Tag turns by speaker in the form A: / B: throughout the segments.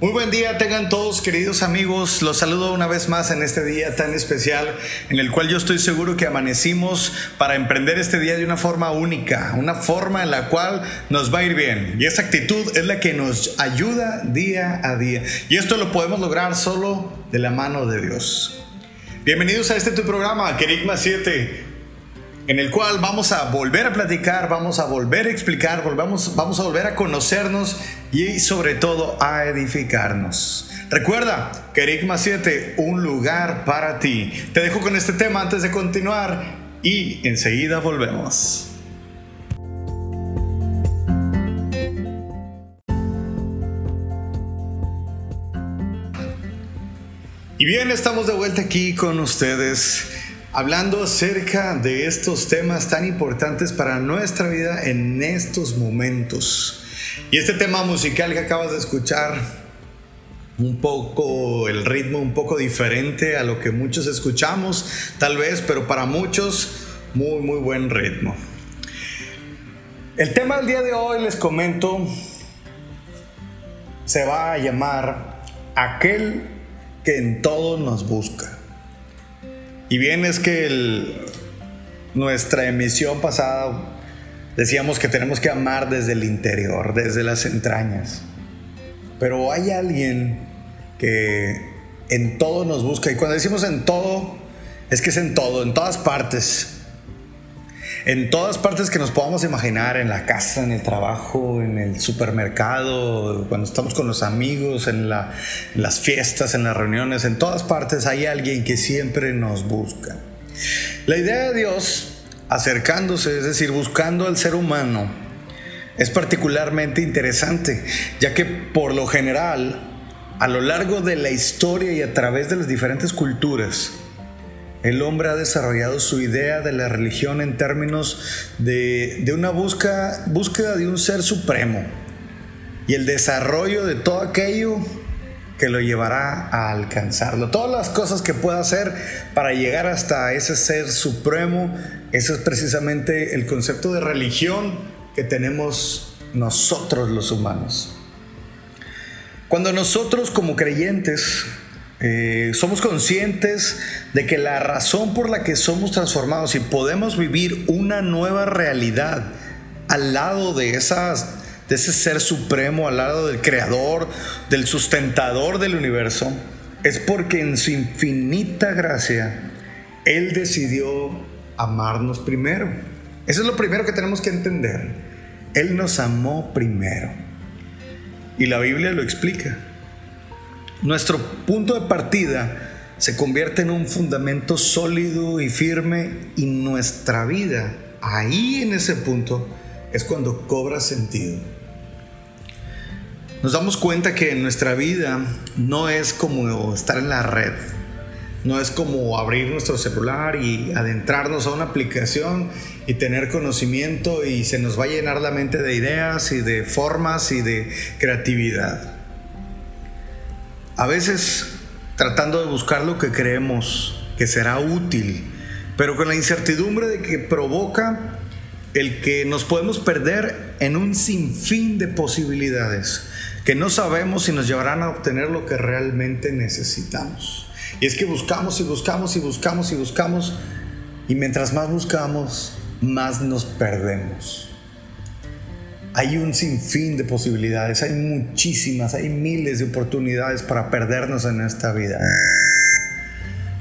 A: Muy buen día tengan todos queridos amigos, los saludo una vez más en este día tan especial en el cual yo estoy seguro que amanecimos para emprender este día de una forma única, una forma en la cual nos va a ir bien. Y esa actitud es la que nos ayuda día a día. Y esto lo podemos lograr solo de la mano de Dios. Bienvenidos a este tu programa, Kerigma 7, en el cual vamos a volver a platicar, vamos a volver a explicar, volvamos, vamos a volver a conocernos y sobre todo a edificarnos. Recuerda, Kerigma 7, un lugar para ti. Te dejo con este tema antes de continuar y enseguida volvemos. Y bien, estamos de vuelta aquí con ustedes hablando acerca de estos temas tan importantes para nuestra vida en estos momentos. Y este tema musical que acabas de escuchar, un poco el ritmo un poco diferente a lo que muchos escuchamos, tal vez, pero para muchos muy muy buen ritmo. El tema del día de hoy les comento se va a llamar aquel que en todo nos busca. Y bien es que nuestra emisión pasada decíamos que tenemos que amar desde el interior, desde las entrañas. Pero hay alguien que en todo nos busca. Y cuando decimos en todo, es que es en todo, en todas partes en todas partes que nos podamos imaginar, en la casa, en el trabajo, en el supermercado, cuando estamos con los amigos, en, las fiestas, en las reuniones, en todas partes hay alguien que siempre nos busca. La idea de Dios acercándose, es decir, buscando al ser humano, es particularmente interesante, ya que por lo general, a lo largo de la historia y a través de las diferentes culturas, el hombre ha desarrollado su idea de la religión en términos de, una búsqueda, búsqueda de un ser supremo y el desarrollo de todo aquello que lo llevará a alcanzarlo. Todas las cosas que pueda hacer para llegar hasta ese ser supremo, ese es precisamente el concepto de religión que tenemos nosotros los humanos. Cuando nosotros como creyentes eh, somos conscientes de que la razón por la que somos transformados y podemos vivir una nueva realidad al lado de, esas, de ese ser supremo, al lado del creador, del sustentador del universo, es porque en su infinita gracia Él decidió amarnos primero. Eso es lo primero que tenemos que entender. Él nos amó primero. Y la Biblia lo explica. Nuestro punto de partida se convierte en un fundamento sólido y firme y nuestra vida, ahí en ese punto, es cuando cobra sentido. Nos damos cuenta que nuestra vida no es como estar en la red, no es como abrir nuestro celular y adentrarnos a una aplicación y tener conocimiento y se nos va a llenar la mente de ideas y de formas y de creatividad. A veces tratando de buscar lo que creemos que será útil, pero con la incertidumbre de que provoca el que nos podemos perder en un sinfín de posibilidades que no sabemos si nos llevarán a obtener lo que realmente necesitamos. Y es que buscamos y buscamos y buscamos y buscamos y mientras más buscamos, más nos perdemos hay un sinfín de posibilidades, hay muchísimas, hay miles de oportunidades para perdernos en esta vida.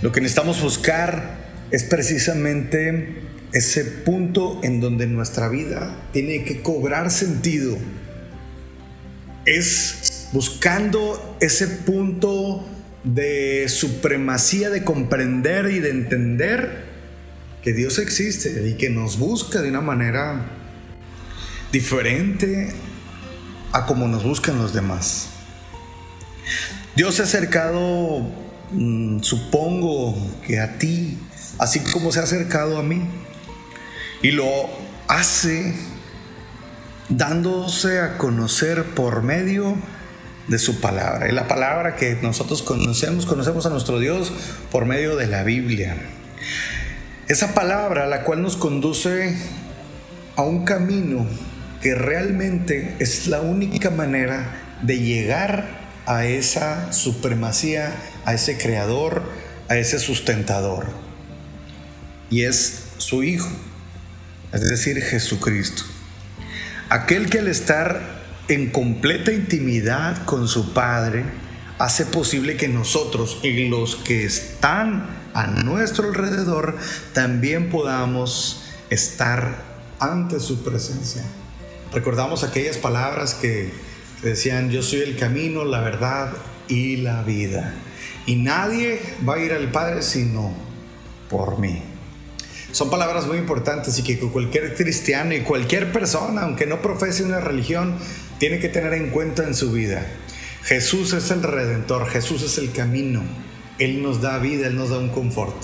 A: Lo que necesitamos buscar es precisamente ese punto en donde nuestra vida tiene que cobrar sentido. Es buscando ese punto de supremacía, de comprender y de entender que Dios existe y que nos busca de una manera diferente a como nos buscan los demás. Dios se ha acercado, mm, supongo que a ti, así como se ha acercado a mí. Y lo hace dándose a conocer por medio de su palabra. Y la palabra que nosotros conocemos, conocemos a nuestro Dios por medio de la Biblia. Esa palabra la cual nos conduce a un camino que realmente es la única manera de llegar a esa supremacía, a ese creador, a ese sustentador. Y es su Hijo, es decir, Jesucristo. Aquel que al estar en completa intimidad con su Padre, hace posible que nosotros y los que están a nuestro alrededor también podamos estar ante su presencia. Recordamos aquellas palabras que decían, yo soy el camino, la verdad y la vida. Y nadie va a ir al Padre sino por mí. Son palabras muy importantes y que cualquier cristiano y cualquier persona, aunque no profese una religión, tiene que tener en cuenta en su vida. Jesús es el redentor, Jesús es el camino. Él nos da vida, Él nos da un confort.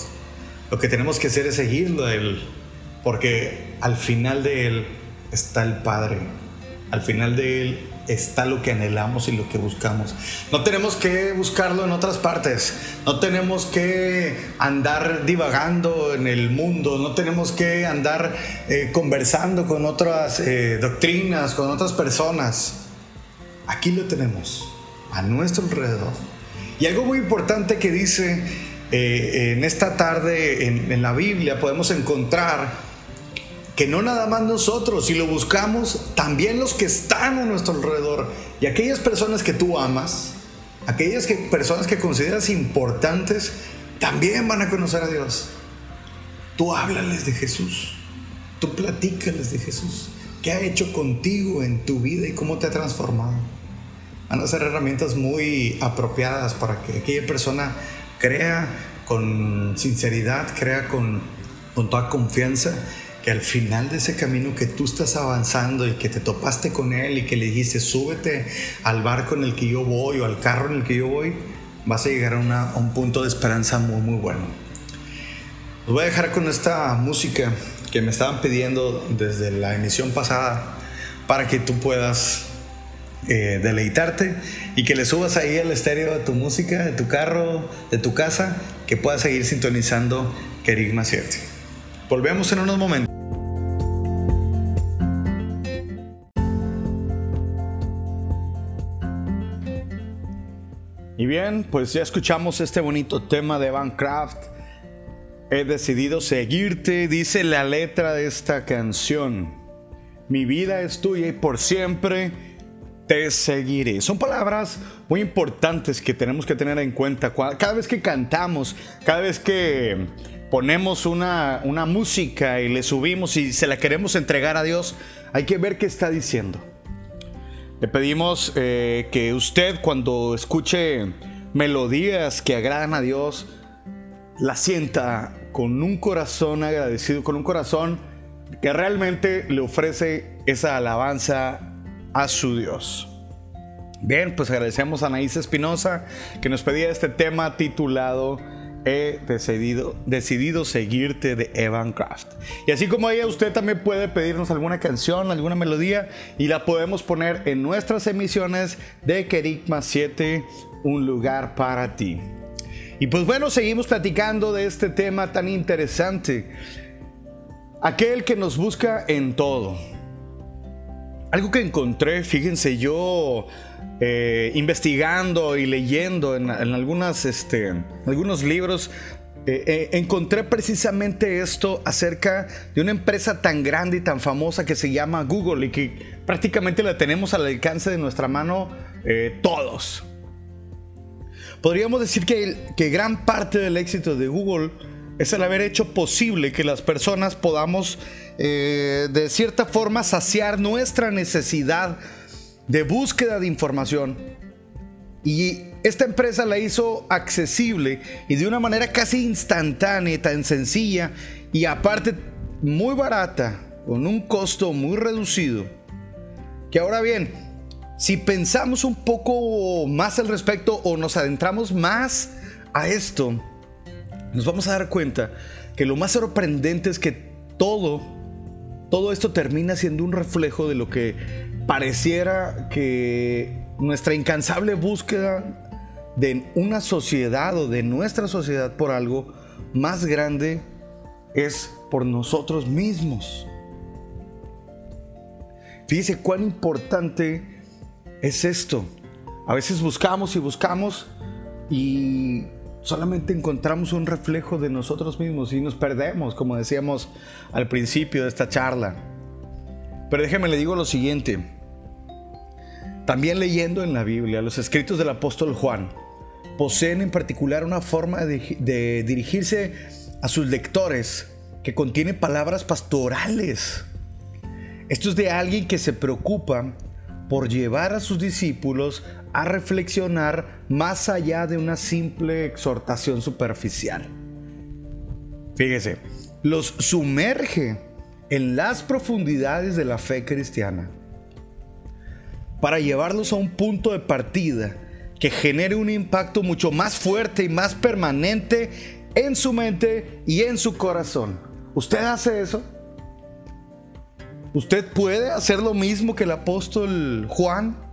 A: Lo que tenemos que hacer es seguirlo a Él, porque al final de Él está el Padre. Al final de Él está lo que anhelamos y lo que buscamos. No tenemos que buscarlo en otras partes. No tenemos que andar divagando en el mundo. No tenemos que andar eh, conversando con otras eh, doctrinas, con otras personas. Aquí lo tenemos, a nuestro alrededor. Y algo muy importante que dice eh, en esta tarde en la Biblia podemos encontrar que no nada más nosotros, si lo buscamos, también los que están a nuestro alrededor y aquellas personas que tú amas, aquellas que, personas que consideras importantes, también van a conocer a Dios. Tú háblales de Jesús, tú platícales de Jesús, qué ha hecho contigo en tu vida y cómo te ha transformado. Van a ser herramientas muy apropiadas para que aquella persona crea con sinceridad, crea con, con toda confianza que al final de ese camino que tú estás avanzando y que te topaste con él y que le dijiste, súbete al barco en el que yo voy o al carro en el que yo voy, vas a llegar a, un punto de esperanza muy, muy bueno. Los voy a dejar con esta música que me estaban pidiendo desde la emisión pasada para que tú puedas eh, deleitarte y que le subas ahí el estéreo de tu música, de tu carro, de tu casa, que puedas seguir sintonizando Kerigma 7. Volvemos en unos momentos. Y bien, pues ya escuchamos este bonito tema de Van Craft. He decidido seguirte, dice la letra de esta canción. Mi vida es tuya y por siempre te seguiré. Son palabras muy importantes que tenemos que tener en cuenta. Cada vez que cantamos, cada vez que ponemos una, una música y le subimos y se la queremos entregar a Dios, hay que ver qué está diciendo. Le pedimos eh, que usted cuando escuche melodías que agradan a Dios, la sienta con un corazón agradecido, con un corazón que realmente le ofrece esa alabanza a su Dios. Bien, pues agradecemos a Anaís Espinosa que nos pedía este tema titulado he decidido, decidido seguirte de Evan Craft. Y así como ella, usted también puede pedirnos alguna canción, alguna melodía y la podemos poner en nuestras emisiones de Kerigma 7, un lugar para ti. Y pues bueno, seguimos platicando de este tema tan interesante. Aquel que nos busca en todo. Algo que encontré, fíjense, yo eh, investigando y leyendo en, algunas, este, algunos libros, eh, eh, encontré precisamente esto acerca de una empresa tan grande y tan famosa que se llama Google y que prácticamente la tenemos al alcance de nuestra mano todos. Podríamos decir que, que gran parte del éxito de Google es el haber hecho posible que las personas podamos de cierta forma saciar nuestra necesidad de búsqueda de información. Y esta empresa la hizo accesible y de una manera casi instantánea, tan sencilla y aparte muy barata, con un costo muy reducido. Que ahora bien, si pensamos un poco más al respecto o nos adentramos más a esto, nos vamos a dar cuenta que lo más sorprendente es que todo, todo esto termina siendo un reflejo de lo que pareciera que nuestra incansable búsqueda de una sociedad o de nuestra sociedad por algo más grande es por nosotros mismos. Fíjese cuán importante es esto. A veces buscamos y buscamos y solamente encontramos un reflejo de nosotros mismos y nos perdemos, como decíamos al principio de esta charla. Pero déjeme le digo lo siguiente. También leyendo en la Biblia los escritos del apóstol Juan, poseen en particular una forma de, de dirigirse a sus lectores que contiene palabras pastorales. Esto es de alguien que se preocupa por llevar a sus discípulos a reflexionar más allá de una simple exhortación superficial. Fíjese, los sumerge en las profundidades de la fe cristiana para llevarlos a un punto de partida que genere un impacto mucho más fuerte y más permanente en su mente y en su corazón. ¿Usted hace eso? ¿Usted puede hacer lo mismo que el apóstol Juan?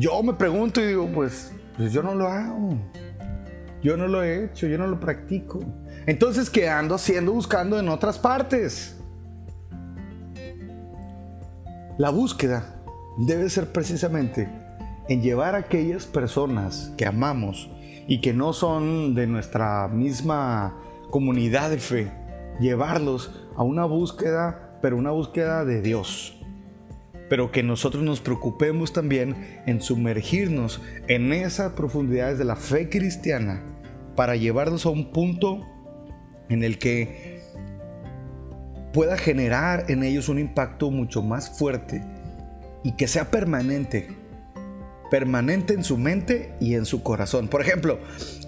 A: Yo me pregunto y digo, pues, pues yo no lo hago. Yo no lo he hecho, yo no lo practico. Entonces, ¿qué ando haciendo buscando en otras partes? La búsqueda debe ser precisamente en llevar a aquellas personas que amamos y que no son de nuestra misma comunidad de fe, llevarlos a una búsqueda, pero una búsqueda de Dios. Pero que nosotros nos preocupemos también en sumergirnos en esas profundidades de la fe cristiana para llevarlos a un punto en el que pueda generar en ellos un impacto mucho más fuerte y que sea permanente permanente en su mente y en su corazón. Por ejemplo,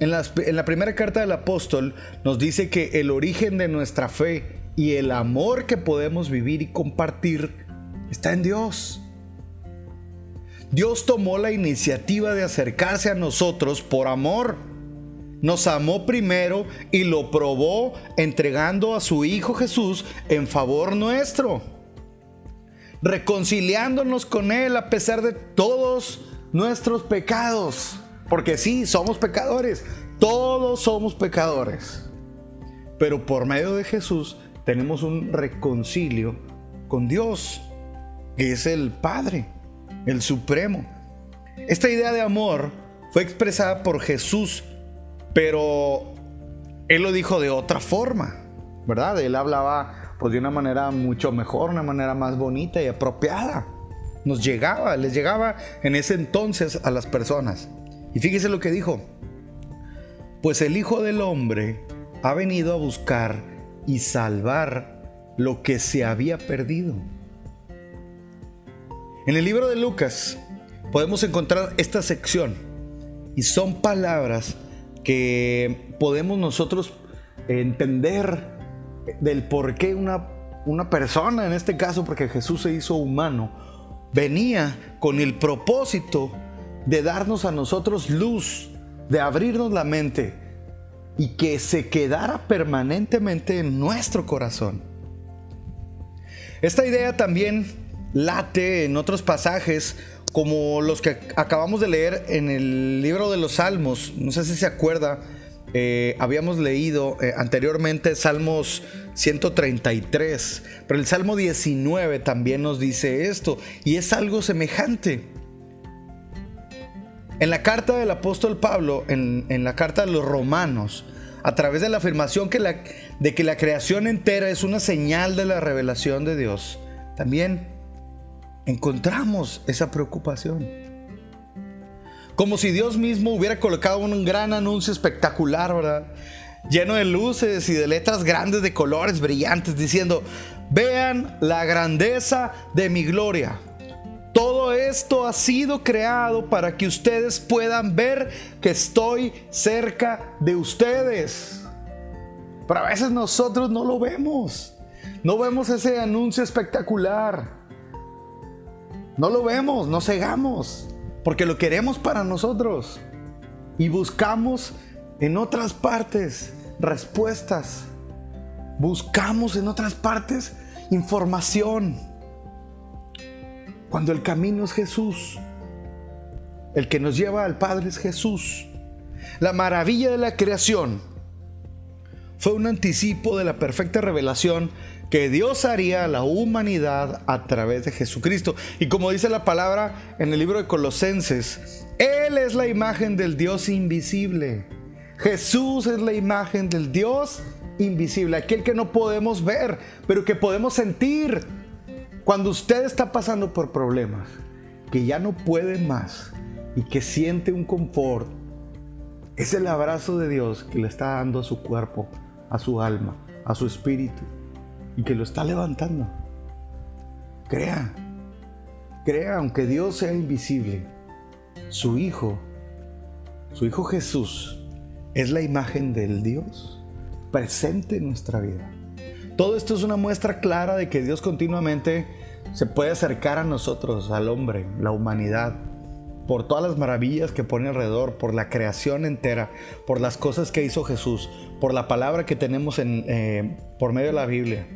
A: en, la primera carta del apóstol nos dice que el origen de nuestra fe y el amor que podemos vivir y compartir está en Dios. Dios tomó la iniciativa de acercarse a nosotros por amor. Nos amó primero y lo probó entregando a su Hijo Jesús en favor nuestro, reconciliándonos con Él a pesar de todos nuestros pecados. Porque sí, somos pecadores. Todos somos pecadores. Pero por medio de Jesús tenemos un reconcilio con Dios, que es el Padre, el Supremo. Esta idea de amor fue expresada por Jesús, pero Él lo dijo de otra forma, ¿verdad? Él hablaba pues, de una manera mucho mejor, una manera más bonita y apropiada. Nos llegaba, les llegaba en ese entonces a las personas. Y fíjese lo que dijo. Pues el Hijo del Hombre ha venido a buscar y salvar lo que se había perdido. En el libro de Lucas podemos encontrar esta sección y son palabras que podemos nosotros entender del por qué una, una persona, en este caso porque Jesús se hizo humano, venía con el propósito de darnos a nosotros luz, de abrirnos la mente y que se quedara permanentemente en nuestro corazón. Esta idea también late en otros pasajes como los que acabamos de leer en el libro de los Salmos. No sé si se acuerda, eh, habíamos leído eh, anteriormente Salmos 133, pero el Salmo 19 también nos dice esto y es algo semejante. En la carta del apóstol Pablo, en, la carta de los romanos, a través de la afirmación que la, de que la creación entera es una señal de la revelación de Dios, también encontramos esa preocupación. Como si Dios mismo hubiera colocado un gran anuncio espectacular, ¿verdad? Lleno de luces y de letras grandes de colores brillantes, diciendo, vean la grandeza de mi gloria. Todo esto ha sido creado para que ustedes puedan ver que estoy cerca de ustedes. Pero a veces nosotros no lo vemos. No vemos ese anuncio espectacular. No lo vemos, no cegamos porque lo queremos para nosotros. Y buscamos en otras partes respuestas. Buscamos en otras partes información. Cuando el camino es Jesús, el que nos lleva al Padre es Jesús. La maravilla de la creación fue un anticipo de la perfecta revelación que Dios haría a la humanidad a través de Jesucristo. Y como dice la palabra en el libro de Colosenses, Él es la imagen del Dios invisible. Jesús es la imagen del Dios invisible, aquel que no podemos ver, pero que podemos sentir. Cuando usted está pasando por problemas, que ya no puede más y que siente un confort, es el abrazo de Dios que le está dando a su cuerpo, a su alma, a su espíritu y que lo está levantando. Crea, crea, aunque Dios sea invisible, su Hijo, su Hijo Jesús, es la imagen del Dios presente en nuestra vida. Todo esto es una muestra clara de que Dios continuamente se puede acercar a nosotros, al hombre, la humanidad, por todas las maravillas que pone alrededor, por la creación entera, por las cosas que hizo Jesús, por la palabra que tenemos en, eh, por medio de la Biblia,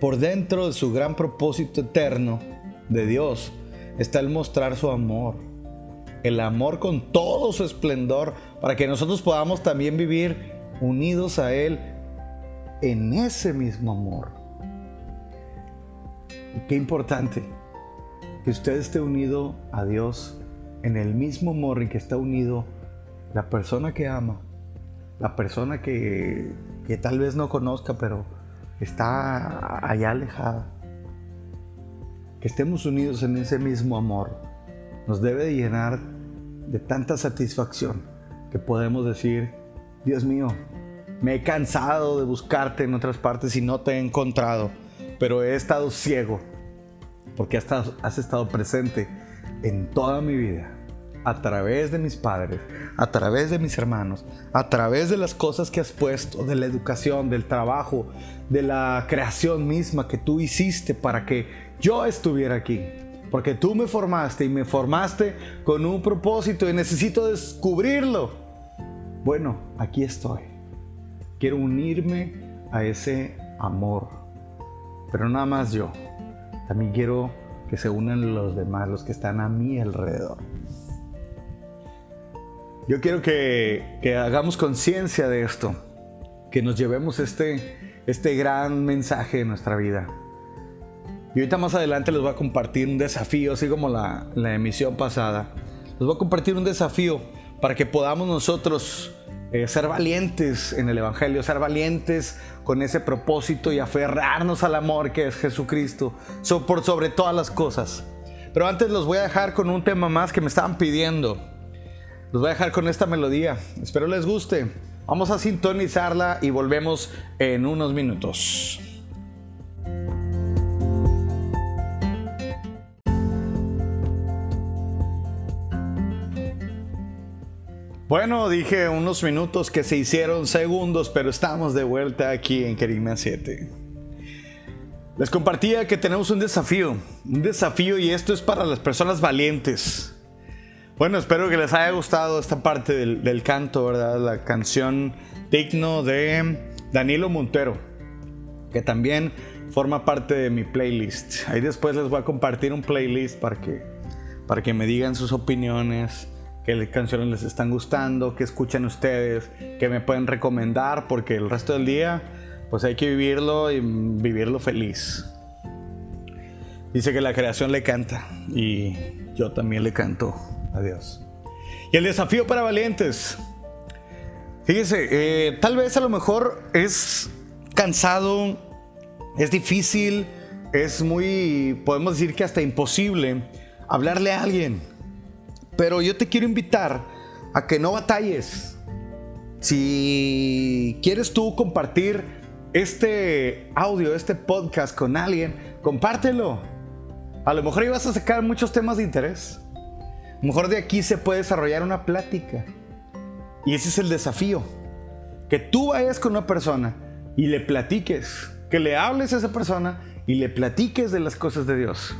A: por dentro de su gran propósito eterno de Dios está el mostrar su amor, el amor con todo su esplendor, para que nosotros podamos también vivir unidos a Él en ese mismo amor. Qué importante que usted esté unido a Dios en el mismo amor en que está unido la persona que ama, la persona que, que tal vez no conozca, pero está allá alejada. Que estemos unidos en ese mismo amor nos debe llenar de tanta satisfacción que podemos decir, Dios mío, me he cansado de buscarte en otras partes y no te he encontrado, pero he estado ciego porque has estado, presente en toda mi vida, a través de mis padres, a través de mis hermanos, a través de las cosas que has puesto, de la educación, del trabajo, de la creación misma que tú hiciste para que yo estuviera aquí. Porque tú me formaste y me formaste con un propósito y necesito descubrirlo. Bueno, aquí estoy. Quiero unirme a ese amor. Pero nada más yo. También quiero que se unan los demás, los que están a mi alrededor. Yo quiero que, hagamos conciencia de esto, que nos llevemos este, este gran mensaje en nuestra vida. Y ahorita más adelante les voy a compartir un desafío, así como la, la emisión pasada. Les voy a compartir un desafío para que podamos nosotros eh, ser valientes en el Evangelio, ser valientes con ese propósito y aferrarnos al amor que es Jesucristo, por sobre todas las cosas. Pero antes los voy a dejar con un tema más que me estaban pidiendo. Los voy a dejar con esta melodía. Espero les guste. Vamos a sintonizarla y volvemos en unos minutos. Bueno, dije unos minutos que se hicieron segundos, pero estamos de vuelta aquí en Kerigma 7. Les compartía que tenemos un desafío, un desafío y esto es para las personas valientes. Bueno, espero que les haya gustado esta parte del, canto, ¿verdad? La canción digno de Danilo Montero, que también forma parte de mi playlist. Ahí después les voy a compartir un playlist para que, para que me digan sus opiniones qué canciones les están gustando, qué escuchan ustedes, qué me pueden recomendar, porque el resto del día pues hay que vivirlo y vivirlo feliz. Dice que la creación le canta y yo también le canto a Dios. Y el desafío para valientes. Fíjese, eh, tal vez a lo mejor es cansado, es difícil, es muy, podemos decir que hasta imposible hablarle a alguien pero yo te quiero invitar a que no batalles. Si quieres tú compartir este audio, este podcast con alguien, compártelo. A lo mejor ibas a sacar muchos temas de interés. Mejor de aquí se puede desarrollar una plática. Y ese es el desafío. Que tú vayas con una persona y le platiques. Que le hables a esa persona y le platiques de las cosas de Dios.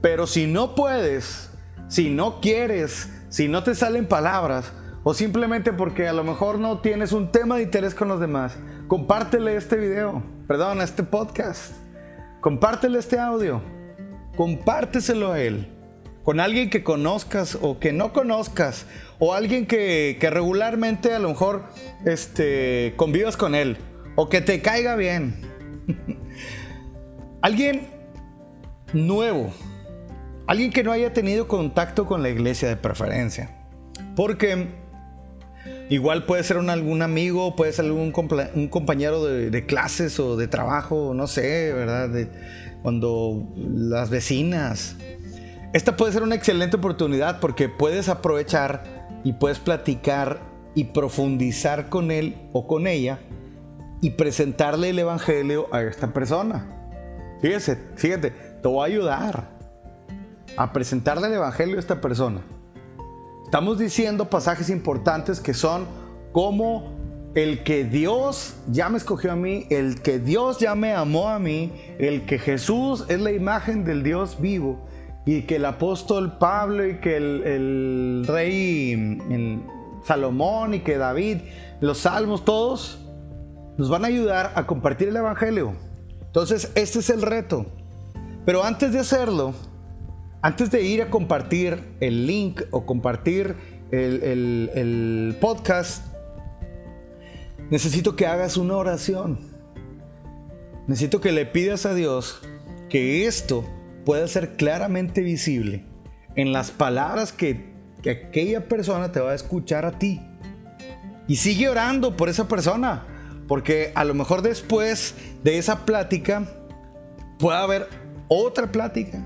A: Pero si no puedes, si no quieres, si no te salen palabras, o simplemente porque a lo mejor no tienes un tema de interés con los demás, compártele este video, perdón, este podcast. Compártele este audio. Compárteselo a él. Con alguien que conozcas o que no conozcas. O alguien que, regularmente a lo mejor este, convivas con él. O que te caiga bien. alguien nuevo, alguien que no haya tenido contacto con la iglesia de preferencia. Porque igual puede ser un, algún amigo, puede ser algún un compañero de, clases o de trabajo, no sé, ¿verdad? Cuando las vecinas. Esta puede ser una excelente oportunidad porque puedes aprovechar y puedes platicar y profundizar con él o con ella y presentarle el evangelio a esta persona. Fíjese, fíjate, te voy a ayudar a presentarle el evangelio a esta persona. Estamos diciendo pasajes importantes que son como el que Dios ya me escogió a mí, el que Dios ya me amó a mí, el que Jesús es la imagen del Dios vivo y que el apóstol Pablo y que el, rey Salomón y que David, los salmos, todos nos van a ayudar a compartir el Evangelio. Entonces, este es el reto. Pero antes de hacerlo, antes de ir a compartir el link o compartir el podcast, necesito que hagas una oración. Necesito que le pidas a Dios que esto pueda ser claramente visible en las palabras que, aquella persona te va a escuchar a ti. Y sigue orando por esa persona, porque a lo mejor después de esa plática pueda haber otra plática.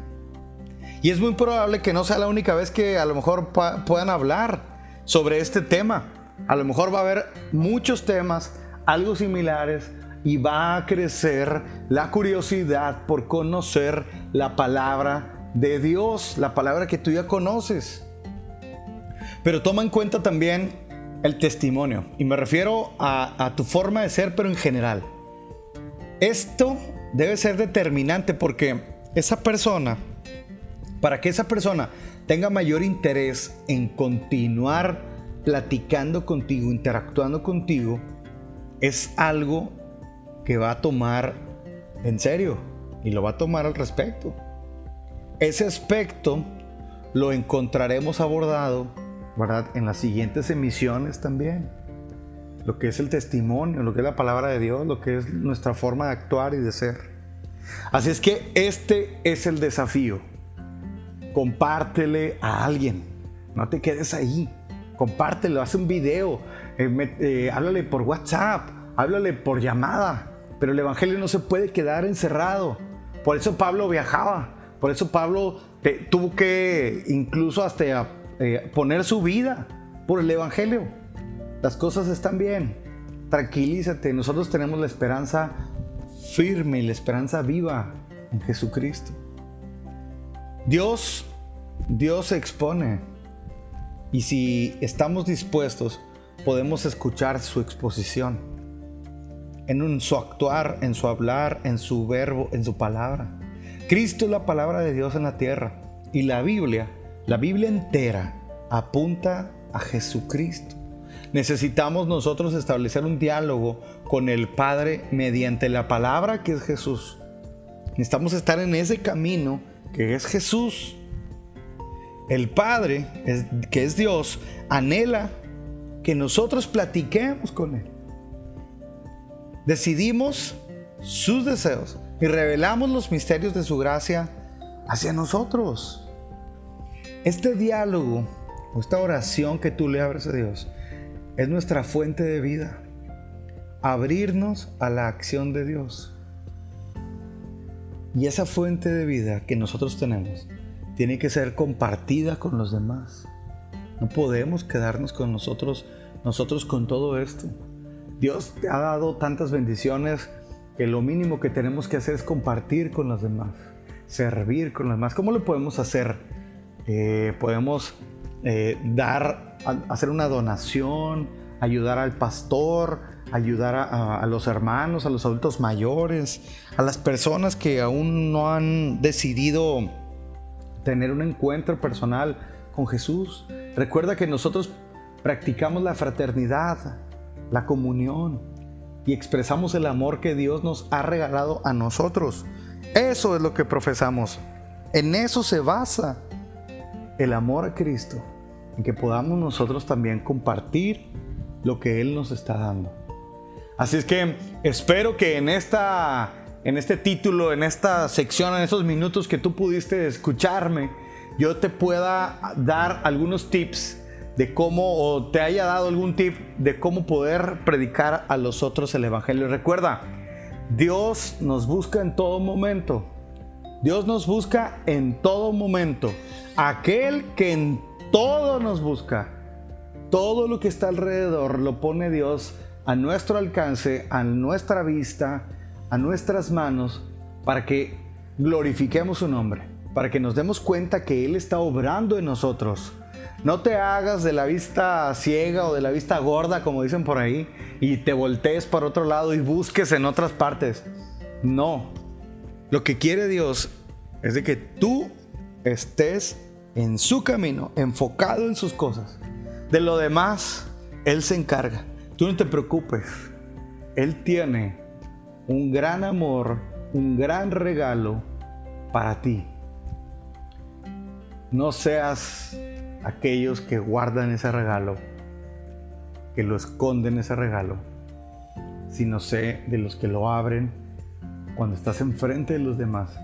A: Y es muy probable que no sea la única vez que a lo mejor puedan hablar sobre este tema. A lo mejor va a haber muchos temas, algo similares, y va a crecer la curiosidad por conocer la palabra de Dios, la palabra que tú ya conoces. Pero toma en cuenta también el testimonio, y me refiero a, tu forma de ser, pero en general. Esto debe ser determinante porque esa persona, para que esa persona tenga mayor interés en continuar platicando contigo, interactuando contigo, es algo que va a tomar en serio y lo va a tomar al respecto. Ese aspecto lo encontraremos abordado, ¿verdad? En las siguientes emisiones también. Lo que es el testimonio, lo que es la palabra de Dios, lo que es nuestra forma de actuar y de ser. Así es que este es el desafío. Compártele a alguien. No te quedes ahí. Compártelo, haz un video, eh, eh, háblale por WhatsApp, háblale por llamada. Pero el Evangelio no se puede quedar encerrado. Por eso Pablo viajaba. Por eso Pablo tuvo que incluso hasta eh, poner su vida por el Evangelio. Las cosas están bien. Tranquilízate. Nosotros tenemos la esperanza firme y la esperanza viva en Jesucristo. Dios, Dios se expone. Y si estamos dispuestos, podemos escuchar su exposición en su actuar, en su hablar, en su verbo, en su palabra. Cristo es la palabra de Dios en la tierra y la Biblia, la Biblia entera, apunta a Jesucristo. Necesitamos nosotros establecer un diálogo con el Padre mediante la palabra que es Jesús. Necesitamos estar en ese camino que es Jesús. El Padre, que es Dios, anhela que nosotros platiquemos con Él decidimos sus deseos y revelamos los misterios de su gracia hacia nosotros. Este diálogo esta oración que tú le abres a Dios es nuestra fuente de vida. Abrirnos a la acción de Dios. Y esa fuente de vida que nosotros tenemos tiene que ser compartida con los demás. No podemos quedarnos con nosotros, nosotros con todo esto. Dios te ha dado tantas bendiciones que lo mínimo que tenemos que hacer es compartir con los demás, servir con los demás. ¿Cómo lo podemos hacer? Eh, podemos eh, dar, hacer una donación, ayudar al pastor, ayudar a, a, los hermanos, a los adultos mayores, a las personas que aún no han decidido tener un encuentro personal con Jesús. Recuerda que nosotros practicamos la fraternidad, la comunión y expresamos el amor que Dios nos ha regalado a nosotros. Eso es lo que profesamos. En eso se basa el amor a Cristo, en que podamos nosotros también compartir lo que Él nos está dando. Así es que espero que en esta en este título, en esta sección, en esos minutos que tú pudiste escucharme, yo te pueda dar algunos tips de cómo, o te haya dado algún tip de cómo poder predicar a los otros el Evangelio. Recuerda, Dios nos busca en todo momento. Dios nos busca en todo momento. Aquel que en todo nos busca, todo lo que está alrededor lo pone Dios a nuestro alcance, a nuestra vista, a nuestras manos, para que glorifiquemos su nombre, para que nos demos cuenta que Él está obrando en nosotros. No te hagas de la vista ciega o de la vista gorda, como dicen por ahí, y te voltees para otro lado y busques en otras partes. No. Lo que quiere Dios es de que tú estés en su camino, enfocado en sus cosas. De lo demás, Él se encarga. Tú no te preocupes. Él tiene un gran amor, un gran regalo para ti. No seas aquellos que guardan ese regalo, que lo esconden ese regalo, sino sé de los que lo abren cuando estás enfrente de los demás,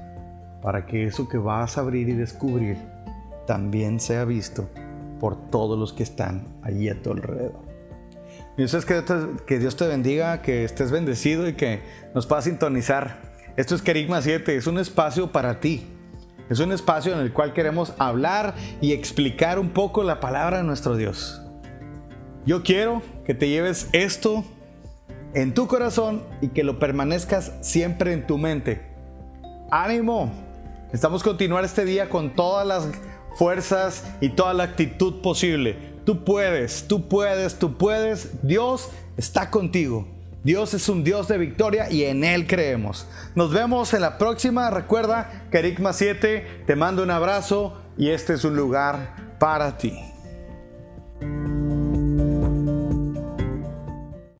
A: para que eso que vas a abrir y descubrir también sea visto por todos los que están allí a tu alrededor. Eso es que, que Dios te bendiga, que estés bendecido y que nos puedas sintonizar. Esto es Kerigma 7, es un espacio para ti. Es un espacio en el cual queremos hablar y explicar un poco la palabra de nuestro Dios. Yo quiero que te lleves esto en tu corazón y que lo permanezcas siempre en tu mente. ¡Ánimo! Estamos a continuar este día con todas las fuerzas y toda la actitud posible. Tú puedes, tú puedes, tú puedes. Dios está contigo. Dios es un Dios de victoria y en Él creemos. Nos vemos en la próxima. Recuerda, Carigma 7, te mando un abrazo y este es un lugar para ti.